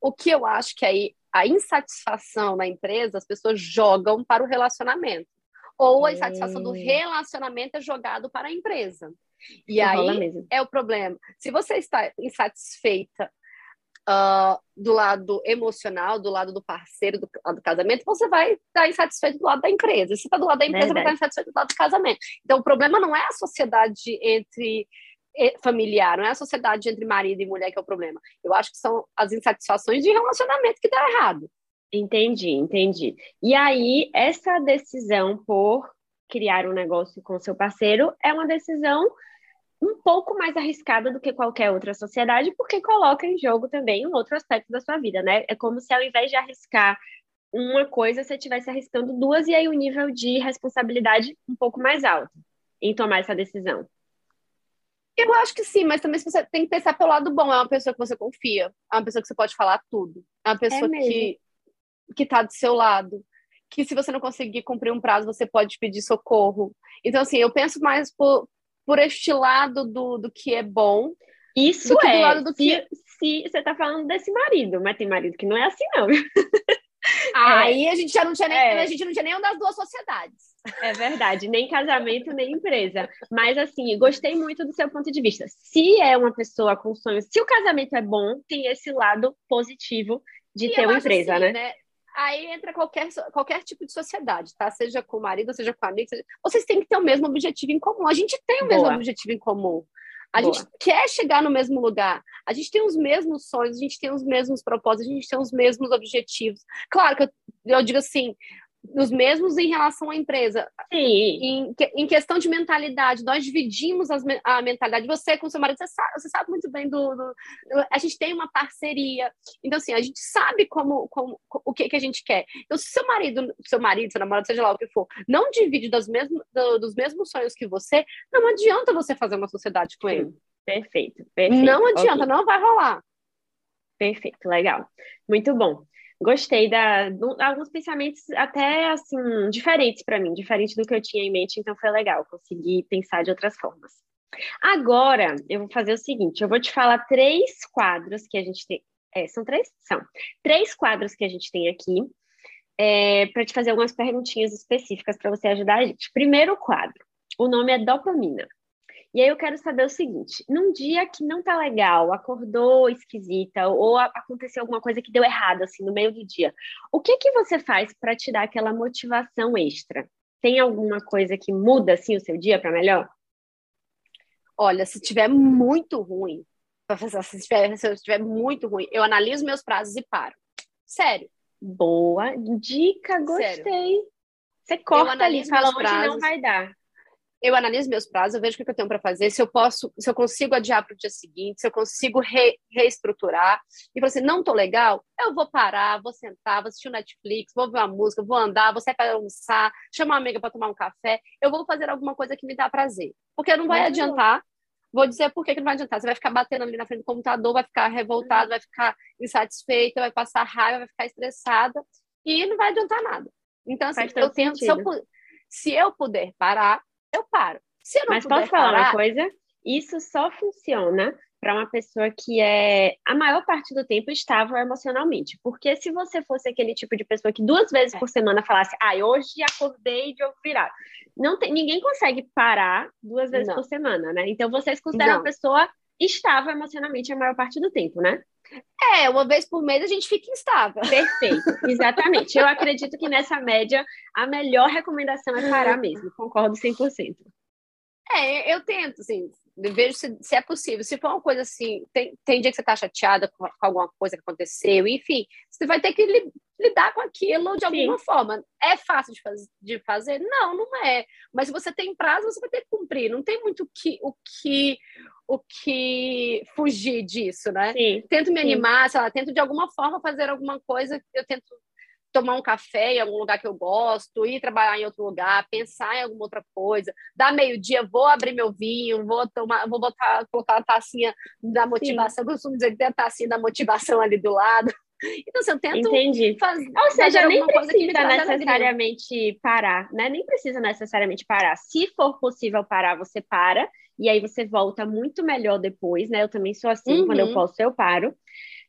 O que eu acho que aí a insatisfação na empresa, as pessoas jogam para o relacionamento ou a insatisfação do hum. relacionamento é jogado para a empresa. E aí é o problema. Se você está insatisfeita uh, do lado emocional, do lado do parceiro, do lado do casamento, você vai estar insatisfeito do lado da empresa. Se está do lado da empresa, Verdade. vai estar insatisfeito do lado do casamento. Então, o problema não é a sociedade entre familiar, não é a sociedade entre marido e mulher que é o problema. Eu acho que são as insatisfações de relacionamento que dá errado. Entendi, entendi. E aí, essa decisão por criar um negócio com seu parceiro é uma decisão um pouco mais arriscada do que qualquer outra sociedade, porque coloca em jogo também um outro aspecto da sua vida, né? É como se ao invés de arriscar uma coisa, você estivesse arriscando duas, e aí o nível de responsabilidade um pouco mais alto em tomar essa decisão. Eu acho que sim, mas também você tem que pensar pelo lado bom. É uma pessoa que você confia, é uma pessoa que você pode falar tudo, é uma pessoa é que que está do seu lado. Que se você não conseguir cumprir um prazo, você pode pedir socorro. Então, assim, eu penso mais por, por este lado do, do que é bom. Isso é. Do lado do se, que... se você está falando desse marido, mas tem marido que não é assim, não. Aí é. a gente já não tinha nem, é. a gente não tinha nenhuma das duas sociedades. É verdade, nem casamento, nem empresa. Mas assim, gostei muito do seu ponto de vista. Se é uma pessoa com sonhos, se o casamento é bom, tem esse lado positivo de e ter uma empresa, assim, né? né? Aí entra qualquer, qualquer tipo de sociedade, tá? Seja com o marido, seja com amigo, seja... vocês têm que ter o mesmo objetivo em comum. A gente tem o Boa. mesmo objetivo em comum. A Boa. gente quer chegar no mesmo lugar. A gente tem os mesmos sonhos, a gente tem os mesmos propósitos, a gente tem os mesmos objetivos. Claro que eu, eu digo assim, os mesmos em relação à empresa. Sim. Em, em questão de mentalidade, nós dividimos as, a mentalidade. Você com seu marido, você sabe, você sabe muito bem do, do, A gente tem uma parceria. Então, assim, a gente sabe como, como o que, que a gente quer. Então, se seu marido, seu marido, seu namorado, seja lá o que for, não divide dos mesmos, do, dos mesmos sonhos que você, não adianta você fazer uma sociedade com Sim. ele. Perfeito, perfeito. Não adianta, okay. não vai rolar. Perfeito, legal. Muito bom gostei da do, alguns pensamentos até assim diferentes para mim, diferente do que eu tinha em mente, então foi legal, consegui pensar de outras formas. Agora, eu vou fazer o seguinte: eu vou te falar três quadros que a gente tem. É, são três? São. Três quadros que a gente tem aqui, é, para te fazer algumas perguntinhas específicas para você ajudar a gente. Primeiro quadro: o nome é dopamina. E aí eu quero saber o seguinte: num dia que não tá legal, acordou esquisita, ou aconteceu alguma coisa que deu errado, assim, no meio do dia, o que que você faz para te dar aquela motivação extra? Tem alguma coisa que muda, assim, o seu dia para melhor? Olha, se tiver muito ruim, se tiver, se tiver muito ruim, eu analiso meus prazos e paro. Sério. Boa dica, gostei. Sério. Você corta ali, fala prazos. não vai dar eu analiso meus prazos, eu vejo o que eu tenho para fazer, se eu posso, se eu consigo adiar para o dia seguinte, se eu consigo re, reestruturar. E você assim, não tô legal, eu vou parar, vou sentar, vou assistir o Netflix, vou ver uma música, vou andar, vou sair para almoçar, chamar uma amiga para tomar um café. Eu vou fazer alguma coisa que me dá prazer. Porque não vai Mas adiantar. Vou dizer por que, que não vai adiantar. Você vai ficar batendo ali na frente do computador, vai ficar revoltado, vai ficar insatisfeita, vai passar raiva, vai ficar estressada e não vai adiantar nada. Então, assim, eu tento, se eu, se eu puder parar, eu paro. Se eu não Mas posso falar parar... uma coisa? Isso só funciona para uma pessoa que é a maior parte do tempo estável emocionalmente. Porque se você fosse aquele tipo de pessoa que duas vezes é. por semana falasse, ah, hoje acordei de ovo virado. Não tem, ninguém consegue parar duas vezes não. por semana, né? Então vocês consideram não. uma pessoa estável emocionalmente a maior parte do tempo, né? É, uma vez por mês a gente fica instável. Perfeito, exatamente. Eu acredito que nessa média a melhor recomendação é parar mesmo, concordo 100%. É, eu tento, assim, vejo se, se, é possível. Se for uma coisa assim, tem, tem dia que você tá chateada com, com alguma coisa que aconteceu, enfim, você vai ter que li, lidar com aquilo de Sim. alguma forma. É fácil de, faz, de fazer? Não, não é. Mas se você tem prazo, você vai ter que cumprir. Não tem muito que, o que o que fugir disso, né? Sim, tento me sim. animar, sei lá, tento de alguma forma fazer alguma coisa, eu tento tomar um café em algum lugar que eu gosto, ir trabalhar em outro lugar, pensar em alguma outra coisa. Dá meio-dia, vou abrir meu vinho, vou tomar, vou botar, colocar a tacinha da motivação, eu costumo dizer que tem a tacinha da motivação ali do lado. Então, assim, eu tento Entendi. fazer. Ou seja, nem precisa necessariamente parar, né? Nem precisa necessariamente parar. Se for possível parar, você para e aí você volta muito melhor depois, né? Eu também sou assim, uhum. quando eu uhum. posso, eu paro.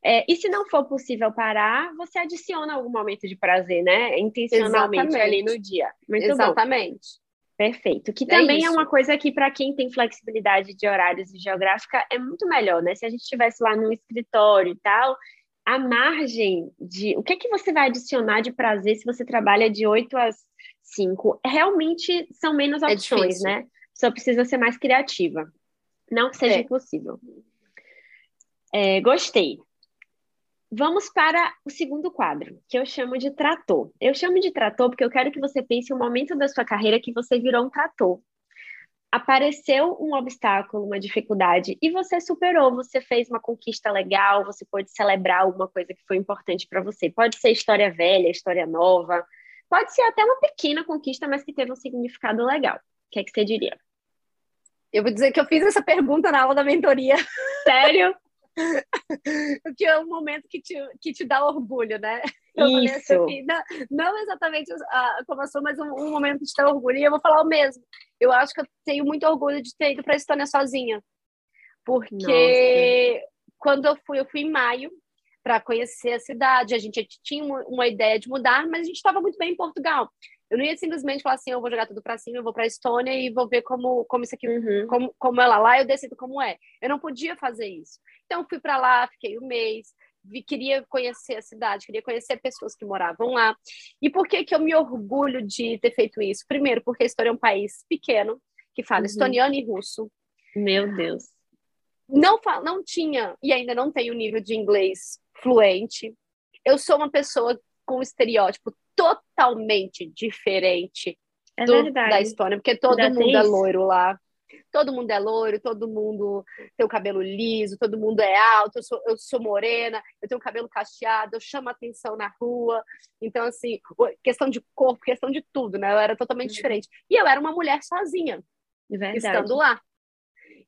É, e se não for possível parar, você adiciona algum momento de prazer, né? Intencionalmente Exatamente. ali no dia. Muito Exatamente. Bom. Perfeito. Que é também é, é uma coisa que, para quem tem flexibilidade de horários e geográfica, é muito melhor, né? Se a gente estivesse lá no escritório e tal, a margem de. O que é que você vai adicionar de prazer se você trabalha de 8 às 5? Realmente são menos é opções, é né? Só precisa ser mais criativa. Não que seja é. impossível. É, gostei. Vamos para o segundo quadro, que eu chamo de trator. Eu chamo de trator porque eu quero que você pense um momento da sua carreira que você virou um trator. Apareceu um obstáculo, uma dificuldade, e você superou, você fez uma conquista legal, você pode celebrar alguma coisa que foi importante para você. Pode ser história velha, história nova, pode ser até uma pequena conquista, mas que teve um significado legal. O que é que você diria? Eu vou dizer que eu fiz essa pergunta na aula da mentoria. Sério? o que é um momento que te, que te dá orgulho, né? Eu Isso. Assim, não, não, exatamente a, como eu sou, mas um, um, momento que te dá orgulho. E eu vou falar o mesmo. Eu acho que eu tenho muito orgulho de ter ido para a Estônia sozinha. Porque Nossa. quando eu fui, eu fui em maio para conhecer a cidade. A gente tinha uma, ideia de mudar, mas a gente estava muito bem em Portugal. Eu não ia simplesmente falar assim, eu vou jogar tudo para cima, eu vou para a Estônia e vou ver como, como isso aqui, uhum. como, como é lá. Lá eu decido como é. Eu não podia fazer isso. Então fui para lá, fiquei um mês, vi, queria conhecer a cidade, queria conhecer pessoas que moravam lá. E por que que eu me orgulho de ter feito isso? Primeiro, porque a Estônia é um país pequeno, que fala uhum. estoniano e russo. Meu Deus. Não, não tinha, e ainda não tenho nível de inglês fluente. Eu sou uma pessoa com um estereótipo totalmente diferente é do, da Estônia, porque todo mundo é loiro lá. Todo mundo é loiro, todo mundo tem o cabelo liso, todo mundo é alto, eu sou, eu sou morena, eu tenho o cabelo cacheado, eu chamo atenção na rua. Então, assim, questão de corpo, questão de tudo, né? Eu era totalmente uhum. diferente. E eu era uma mulher sozinha, Verdade. estando lá.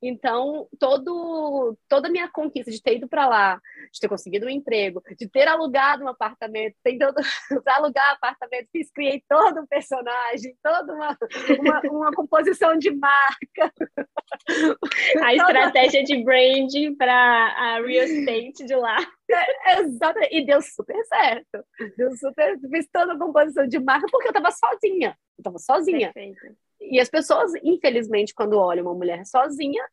Então, todo, toda a minha conquista de ter ido para lá, de ter conseguido um emprego, de ter alugado um apartamento, tentando alugar apartamento, fiz, criei todo um personagem, toda uma, uma, uma composição de marca. a estratégia de branding para a real estate de lá. É, exato, e deu super certo. Deu super, fiz toda a composição de marca porque eu estava sozinha. Eu estava sozinha. Perfeito. E as pessoas, infelizmente, quando olham uma mulher sozinha,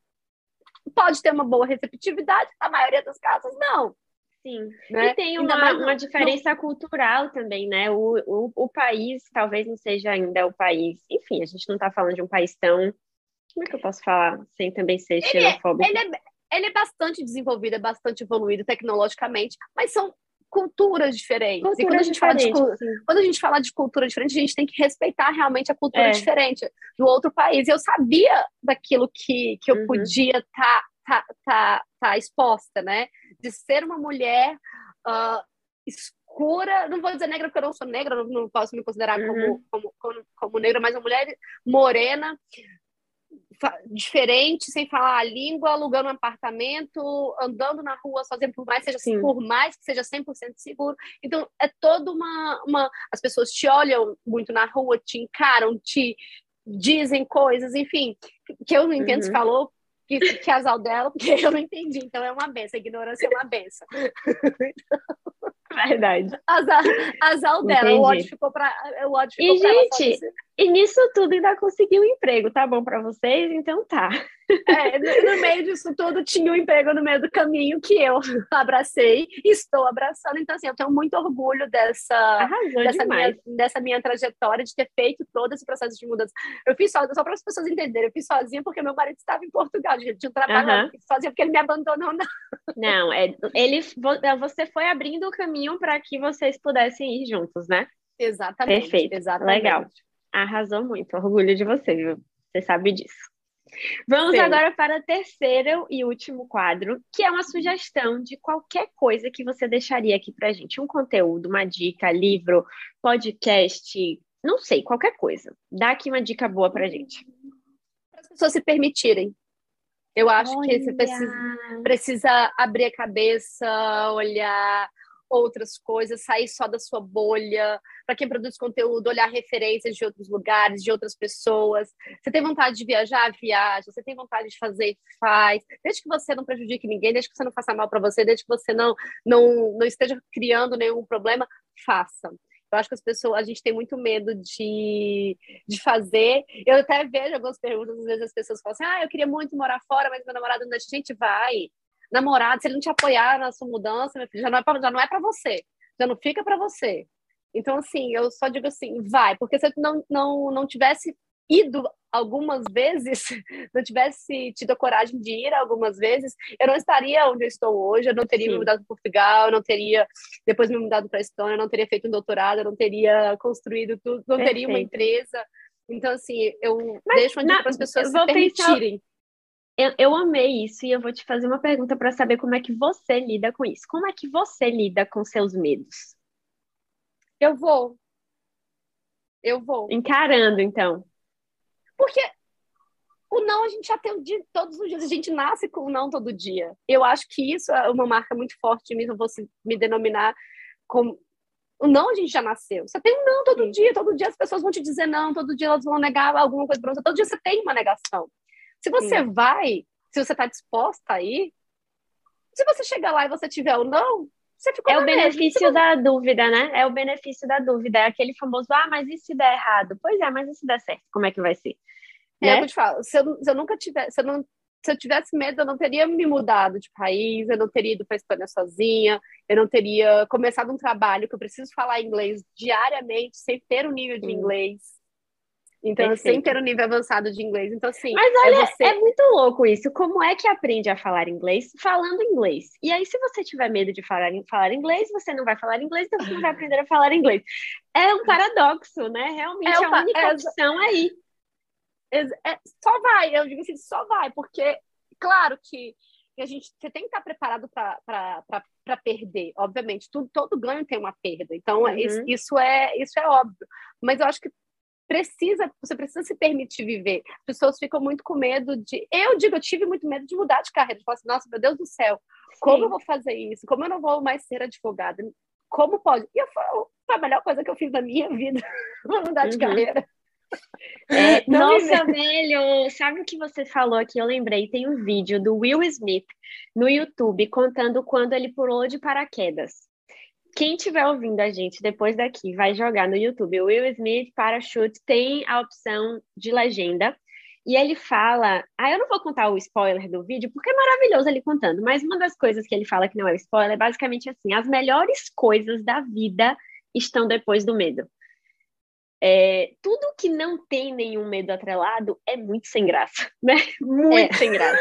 pode ter uma boa receptividade, na maioria dos casos, não. Sim, né? e tem uma, uma diferença não... cultural também, né? O, o, o país talvez não seja ainda o país. Enfim, a gente não está falando de um país tão. Como é que eu posso falar sem também ser ele é, xenofóbico? É, ele, é, ele é bastante desenvolvido, é bastante evoluído tecnologicamente, mas são culturas diferentes. Culturas e quando a, gente fala de, quando a gente fala de cultura diferente, a gente tem que respeitar realmente a cultura é. diferente do outro país. Eu sabia daquilo que, que eu uhum. podia estar tá, tá, tá, tá exposta, né? De ser uma mulher uh, escura, não vou dizer negra porque eu não sou negra, não, não posso me considerar uhum. como, como, como, como negra, mas uma mulher morena, diferente, sem falar a língua, alugando um apartamento, andando na rua sozinha, por mais, seja, por mais que seja 100% seguro. Então, é toda uma, uma... As pessoas te olham muito na rua, te encaram, te dizem coisas, enfim, que eu não entendo uhum. se falou que, que azal dela, porque eu não entendi. Então, é uma benção. A ignorância é uma benção. Verdade. Azar, azar dela. O ódio ficou para o ódio ficou E, gente, e nisso tudo ainda conseguiu um emprego, tá bom para vocês? Então tá. É, no, no, meio disso tudo tinha um emprego no meio do caminho que eu abracei e estou abraçando. Então, assim, eu tenho muito orgulho dessa, dessa, minha, dessa minha trajetória, de ter feito todo esse processo de mudança. Eu fiz só, só para as pessoas entenderem, eu fiz sozinha porque meu marido estava em Portugal, de, de um trabalho, uhum. sozinha porque ele me abandonou, não. Não, é, ele, você foi abrindo o caminho para que vocês pudessem ir juntos, né? Exatamente. Perfeito. Exatamente. Legal. Arrasou muito. Orgulho de você, viu? Você sabe disso. Vamos Sim. agora para o terceiro e último quadro, que é uma sugestão de qualquer coisa que você deixaria aqui para gente. Um conteúdo, uma dica, livro, podcast, não sei, qualquer coisa. Dá aqui uma dica boa para gente. Para as pessoas se permitirem. Eu acho Olha. que você precisa, precisa abrir a cabeça, olhar outras coisas, sair só da sua bolha. Para quem produz conteúdo, olhar referências de outros lugares, de outras pessoas. Você tem vontade de viajar? Viaja. Você tem vontade de fazer? Faz. Desde que você não prejudique ninguém, desde que você não faça mal para você, desde que você não, não, não esteja criando nenhum problema, faça. Eu acho que as pessoas, a gente tem muito medo de, de fazer. Eu até vejo algumas perguntas, às vezes as pessoas falam assim: ah, eu queria muito morar fora, mas meu namorado deixa. Gente, vai namorado, se ele não te apoiar na sua mudança, meu filho, já não é pra, já não é para você, já não fica para você. Então, assim, eu só digo assim, vai, porque se eu não, não, não tivesse ido algumas vezes, não tivesse tido a coragem de ir algumas vezes, eu não estaria onde eu estou hoje, eu não teria Sim. me mudado para Portugal, eu não teria depois me mudado para a Estônia, eu não teria feito um doutorado, eu não teria construído tudo, não Perfeito. teria uma empresa. Então, assim, eu Mas, deixo dica para as pessoas se permitirem. Pensar eu, eu amei isso e eu vou te fazer uma pergunta para saber como é que você lida com isso. Como é que você lida com seus medos? Eu vou. Eu vou. Encarando, então. Porque o não a gente já tem de, todos os dias, a gente nasce com o não todo dia. Eu acho que isso é uma marca muito forte de mim, eu vou me denominar como. O não a gente já nasceu. Você tem um não todo Sim. dia, todo dia as pessoas vão te dizer não, todo dia elas vão negar alguma coisa para você, todo dia você tem uma negação. Se você Sim. vai, se você está disposta a ir, se você chegar lá e você tiver o não, você ficou É o benefício da dúvida, né? É o benefício da dúvida. É aquele famoso, ah, mas e se der errado? Pois é, mas e se der certo? Como é que vai ser? É, né? eu te falo, se eu, se eu nunca tivesse, se eu, não, se eu tivesse medo, eu não teria me mudado de país, eu não teria ido para a Espanha sozinha, eu não teria começado um trabalho que eu preciso falar inglês diariamente, sem ter o um nível de inglês. Então, Perfeito. sem ter um nível avançado de inglês. Então, assim. Mas olha, é, você... é, muito louco isso. Como é que aprende a falar inglês falando inglês? E aí, se você tiver medo de falar, falar inglês, você não vai falar inglês, então você não vai aprender a falar inglês. É um paradoxo, né? Realmente é, a única é, opção aí. É, é, só vai, eu digo assim, só vai, porque, claro que a gente você tem que estar preparado para perder, obviamente. Tudo, todo ganho tem uma perda. Então, uhum. isso, isso, é, isso é óbvio. Mas eu acho que precisa, você precisa se permitir viver. As pessoas ficam muito com medo de. Eu digo, eu tive muito medo de mudar de carreira. De falar assim, nossa, meu Deus do céu, como Sim. eu vou fazer isso? Como eu não vou mais ser advogada? Como pode? E eu falo, foi a melhor coisa que eu fiz na minha vida, mudar de uhum. carreira. É, nossa, velho, sabe o que você falou aqui? Eu lembrei, tem um vídeo do Will Smith no YouTube contando quando ele pulou de paraquedas. Quem estiver ouvindo a gente depois daqui vai jogar no YouTube Will Smith Parachute, tem a opção de legenda. E ele fala. Ah, eu não vou contar o spoiler do vídeo, porque é maravilhoso ele contando, mas uma das coisas que ele fala que não é spoiler é basicamente assim: as melhores coisas da vida estão depois do medo. É, tudo que não tem nenhum medo atrelado é muito sem graça, né? Muito é. sem graça.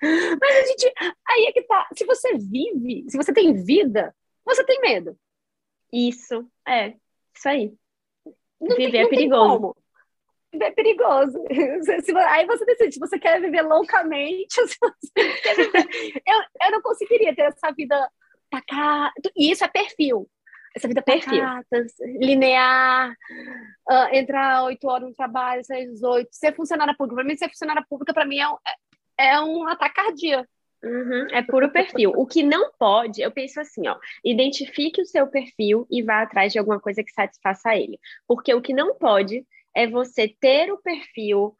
Mas a gente. Aí é que tá. Se você vive, se você tem vida, você tem medo. Isso, é. Isso aí. Não Viver tem, é perigoso. É perigoso. Aí você decide se você quer viver loucamente, viver... eu, eu não conseguiria ter essa vida pacata. E isso é perfil. Essa vida pacata, linear, uh, entrar oito horas no trabalho, sair às oito, ser funcionária pública. Para mim, ser funcionária pública, para mim, é um, é, é um ataque cardíaco. Uhum, é puro perfil. O que não pode, eu penso assim, ó, identifique o seu perfil e vá atrás de alguma coisa que satisfaça ele. Porque o que não pode é você ter o perfil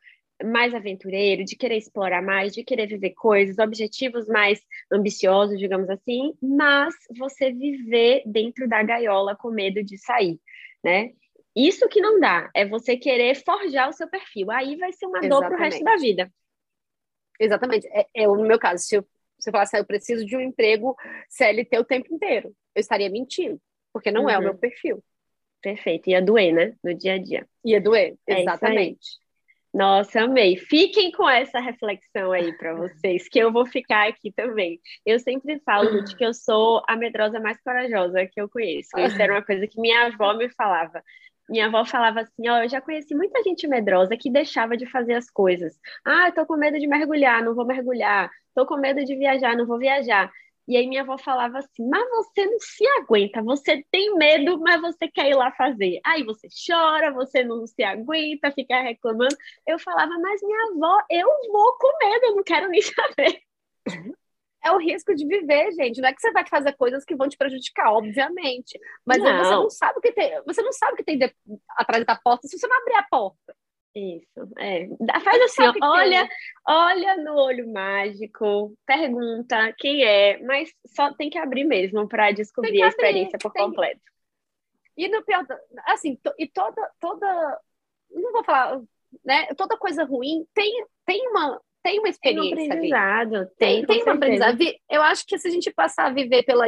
mais aventureiro, de querer explorar mais, de querer viver coisas, objetivos mais ambiciosos, digamos assim, mas você viver dentro da gaiola com medo de sair, né? Isso que não dá, é você querer forjar o seu perfil. Aí vai ser uma Exatamente. dor pro resto da vida. Exatamente. É, é, no meu caso, se eu, se eu falasse, ah, eu preciso de um emprego CLT o tempo inteiro, eu estaria mentindo, porque não uhum. é o meu uhum. perfil. Perfeito. Ia doer, né? No dia a dia. Ia doer, é exatamente. Nossa, amei. Fiquem com essa reflexão aí para vocês, que eu vó ficar aqui também. Eu sempre falo de que eu sou a medrosa mais corajosa que eu conheço. Isso era uma coisa que minha avó me falava. Minha avó falava assim: Ó, eu já conheci muita gente medrosa que deixava de fazer as coisas. Ah, eu tô com medo de mergulhar, não vou mergulhar. Tô com medo de viajar, não vou viajar. E aí minha avó falava assim: Mas você não se aguenta, você tem medo, mas você quer ir lá fazer. Aí você chora, você não se aguenta, fica reclamando. Eu falava: Mas minha avó, eu vou com medo, eu não quero nem saber. É o risco de viver, gente. Não é que você vai fazer coisas que vão te prejudicar, obviamente. Mas não. você não sabe o que tem. Você não sabe o que tem de, atrás da porta se você não abrir a porta. Isso, é. Faz assim, ó, olha, olha no olho mágico, pergunta quem é, mas só tem que abrir mesmo para descobrir abrir, a experiência por tem... completo. E no pior, assim, e toda, toda, não vou falar, né? Toda coisa ruim tem, tem uma, tem uma experiência tem um aprendizado, ali. Tem, tem, tem um aprendizado. Eu acho que se a gente passar a viver pela,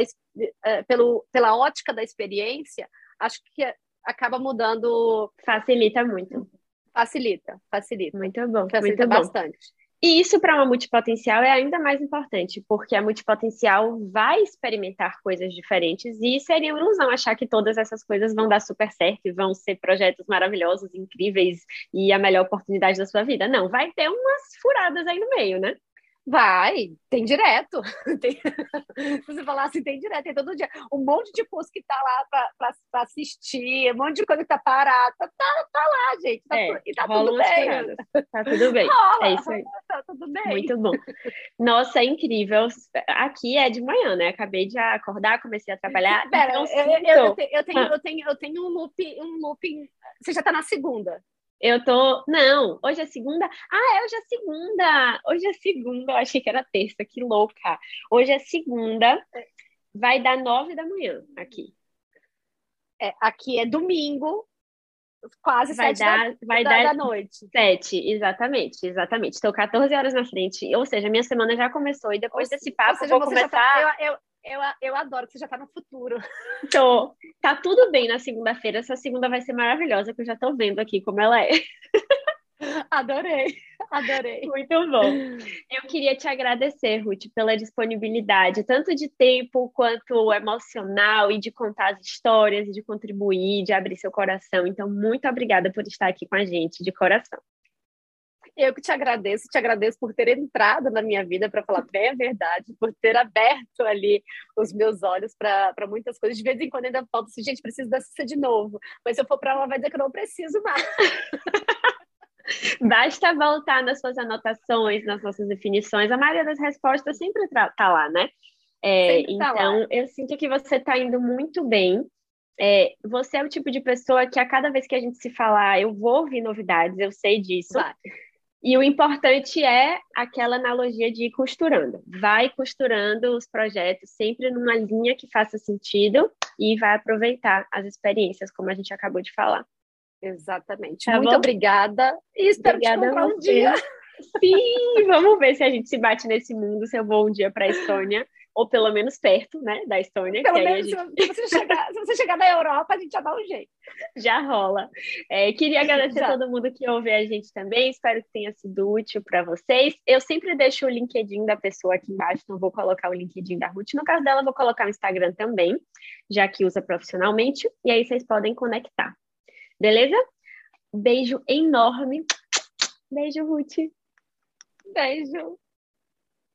pelo, pela ótica da experiência, acho que acaba mudando. Facilita muito. Facilita, facilita. Muito bom, facilita muito bastante. E isso para uma multipotencial é ainda mais importante, porque a multipotencial vai experimentar coisas diferentes e seria uma ilusão achar que todas essas coisas vão dar super certo e vão ser projetos maravilhosos, incríveis e a melhor oportunidade da sua vida. Não, vai ter umas furadas aí no meio, né? Vai, tem direto. Tem... Se você falar assim, tem direto, tem todo dia. Um monte de curso que tá lá para assistir, um monte de coisa que tá parada. Tá, tá lá, gente. Tá, é, e tá tudo bem. Tá tudo bem. Rola, é isso aí. Tá tudo bem. Muito bom. Nossa, é incrível. Aqui é de manhã, né? Acabei de acordar, comecei a trabalhar. Pera, então, eu, eu, eu, tenho, eu, tenho, eu, tenho, um loop, um looping. Você já tá na segunda. Eu tô. Não, hoje é segunda. Ah, é, hoje é segunda. Hoje é segunda. Eu achei que era terça, que louca. Hoje é segunda. Vai dar nove da manhã aqui. É, aqui é domingo, quase vai sete dar, da, vai da, dar da noite. Sete, exatamente, exatamente. Estou 14 horas na frente. Ou seja, minha semana já começou e depois ou desse papo seja, eu vou começar. Tá, eu, eu, eu, eu adoro que você já tá no futuro. Tô. Tá tudo bem na segunda-feira. Essa segunda vai ser maravilhosa, que eu já tô vendo aqui como ela é. Adorei, adorei. Muito bom. Eu queria te agradecer, Ruth, pela disponibilidade, tanto de tempo quanto emocional, e de contar as histórias, de contribuir, de abrir seu coração. Então, muito obrigada por estar aqui com a gente, de coração. Eu que te agradeço, te agradeço por ter entrado na minha vida para falar bem a verdade, por ter aberto ali os meus olhos para muitas coisas. De vez em quando ainda falta assim, gente, preciso dessa de novo. Mas se eu for para lá, vai dizer que eu não preciso mais. Basta voltar nas suas anotações, nas nossas definições. A maioria das respostas sempre está lá, né? É, tá então, lá. eu sinto que você está indo muito bem é, você é o tipo de pessoa que a cada vez que a gente se falar, eu vou ouvir novidades, eu sei disso. E o importante é aquela analogia de ir costurando. Vai costurando os projetos sempre numa linha que faça sentido e vai aproveitar as experiências, como a gente acabou de falar. Exatamente. Tá Muito bom? obrigada. E espero obrigada te um dia. Sim, vamos ver se a gente se bate nesse mundo, se eu vou um dia para a Estônia ou pelo menos perto, né, da Estônia. Pelo menos gente... se, você chegar, se você chegar na Europa, a gente já dá um jeito. Já rola. É, queria agradecer a todo mundo que ouve a gente também, espero que tenha sido útil para vocês. Eu sempre deixo o LinkedIn da pessoa aqui embaixo, não vou colocar o LinkedIn da Ruth. No caso dela, vou colocar o Instagram também, já que usa profissionalmente, e aí vocês podem conectar. Beleza? Beijo enorme. Beijo, Ruth. Beijo.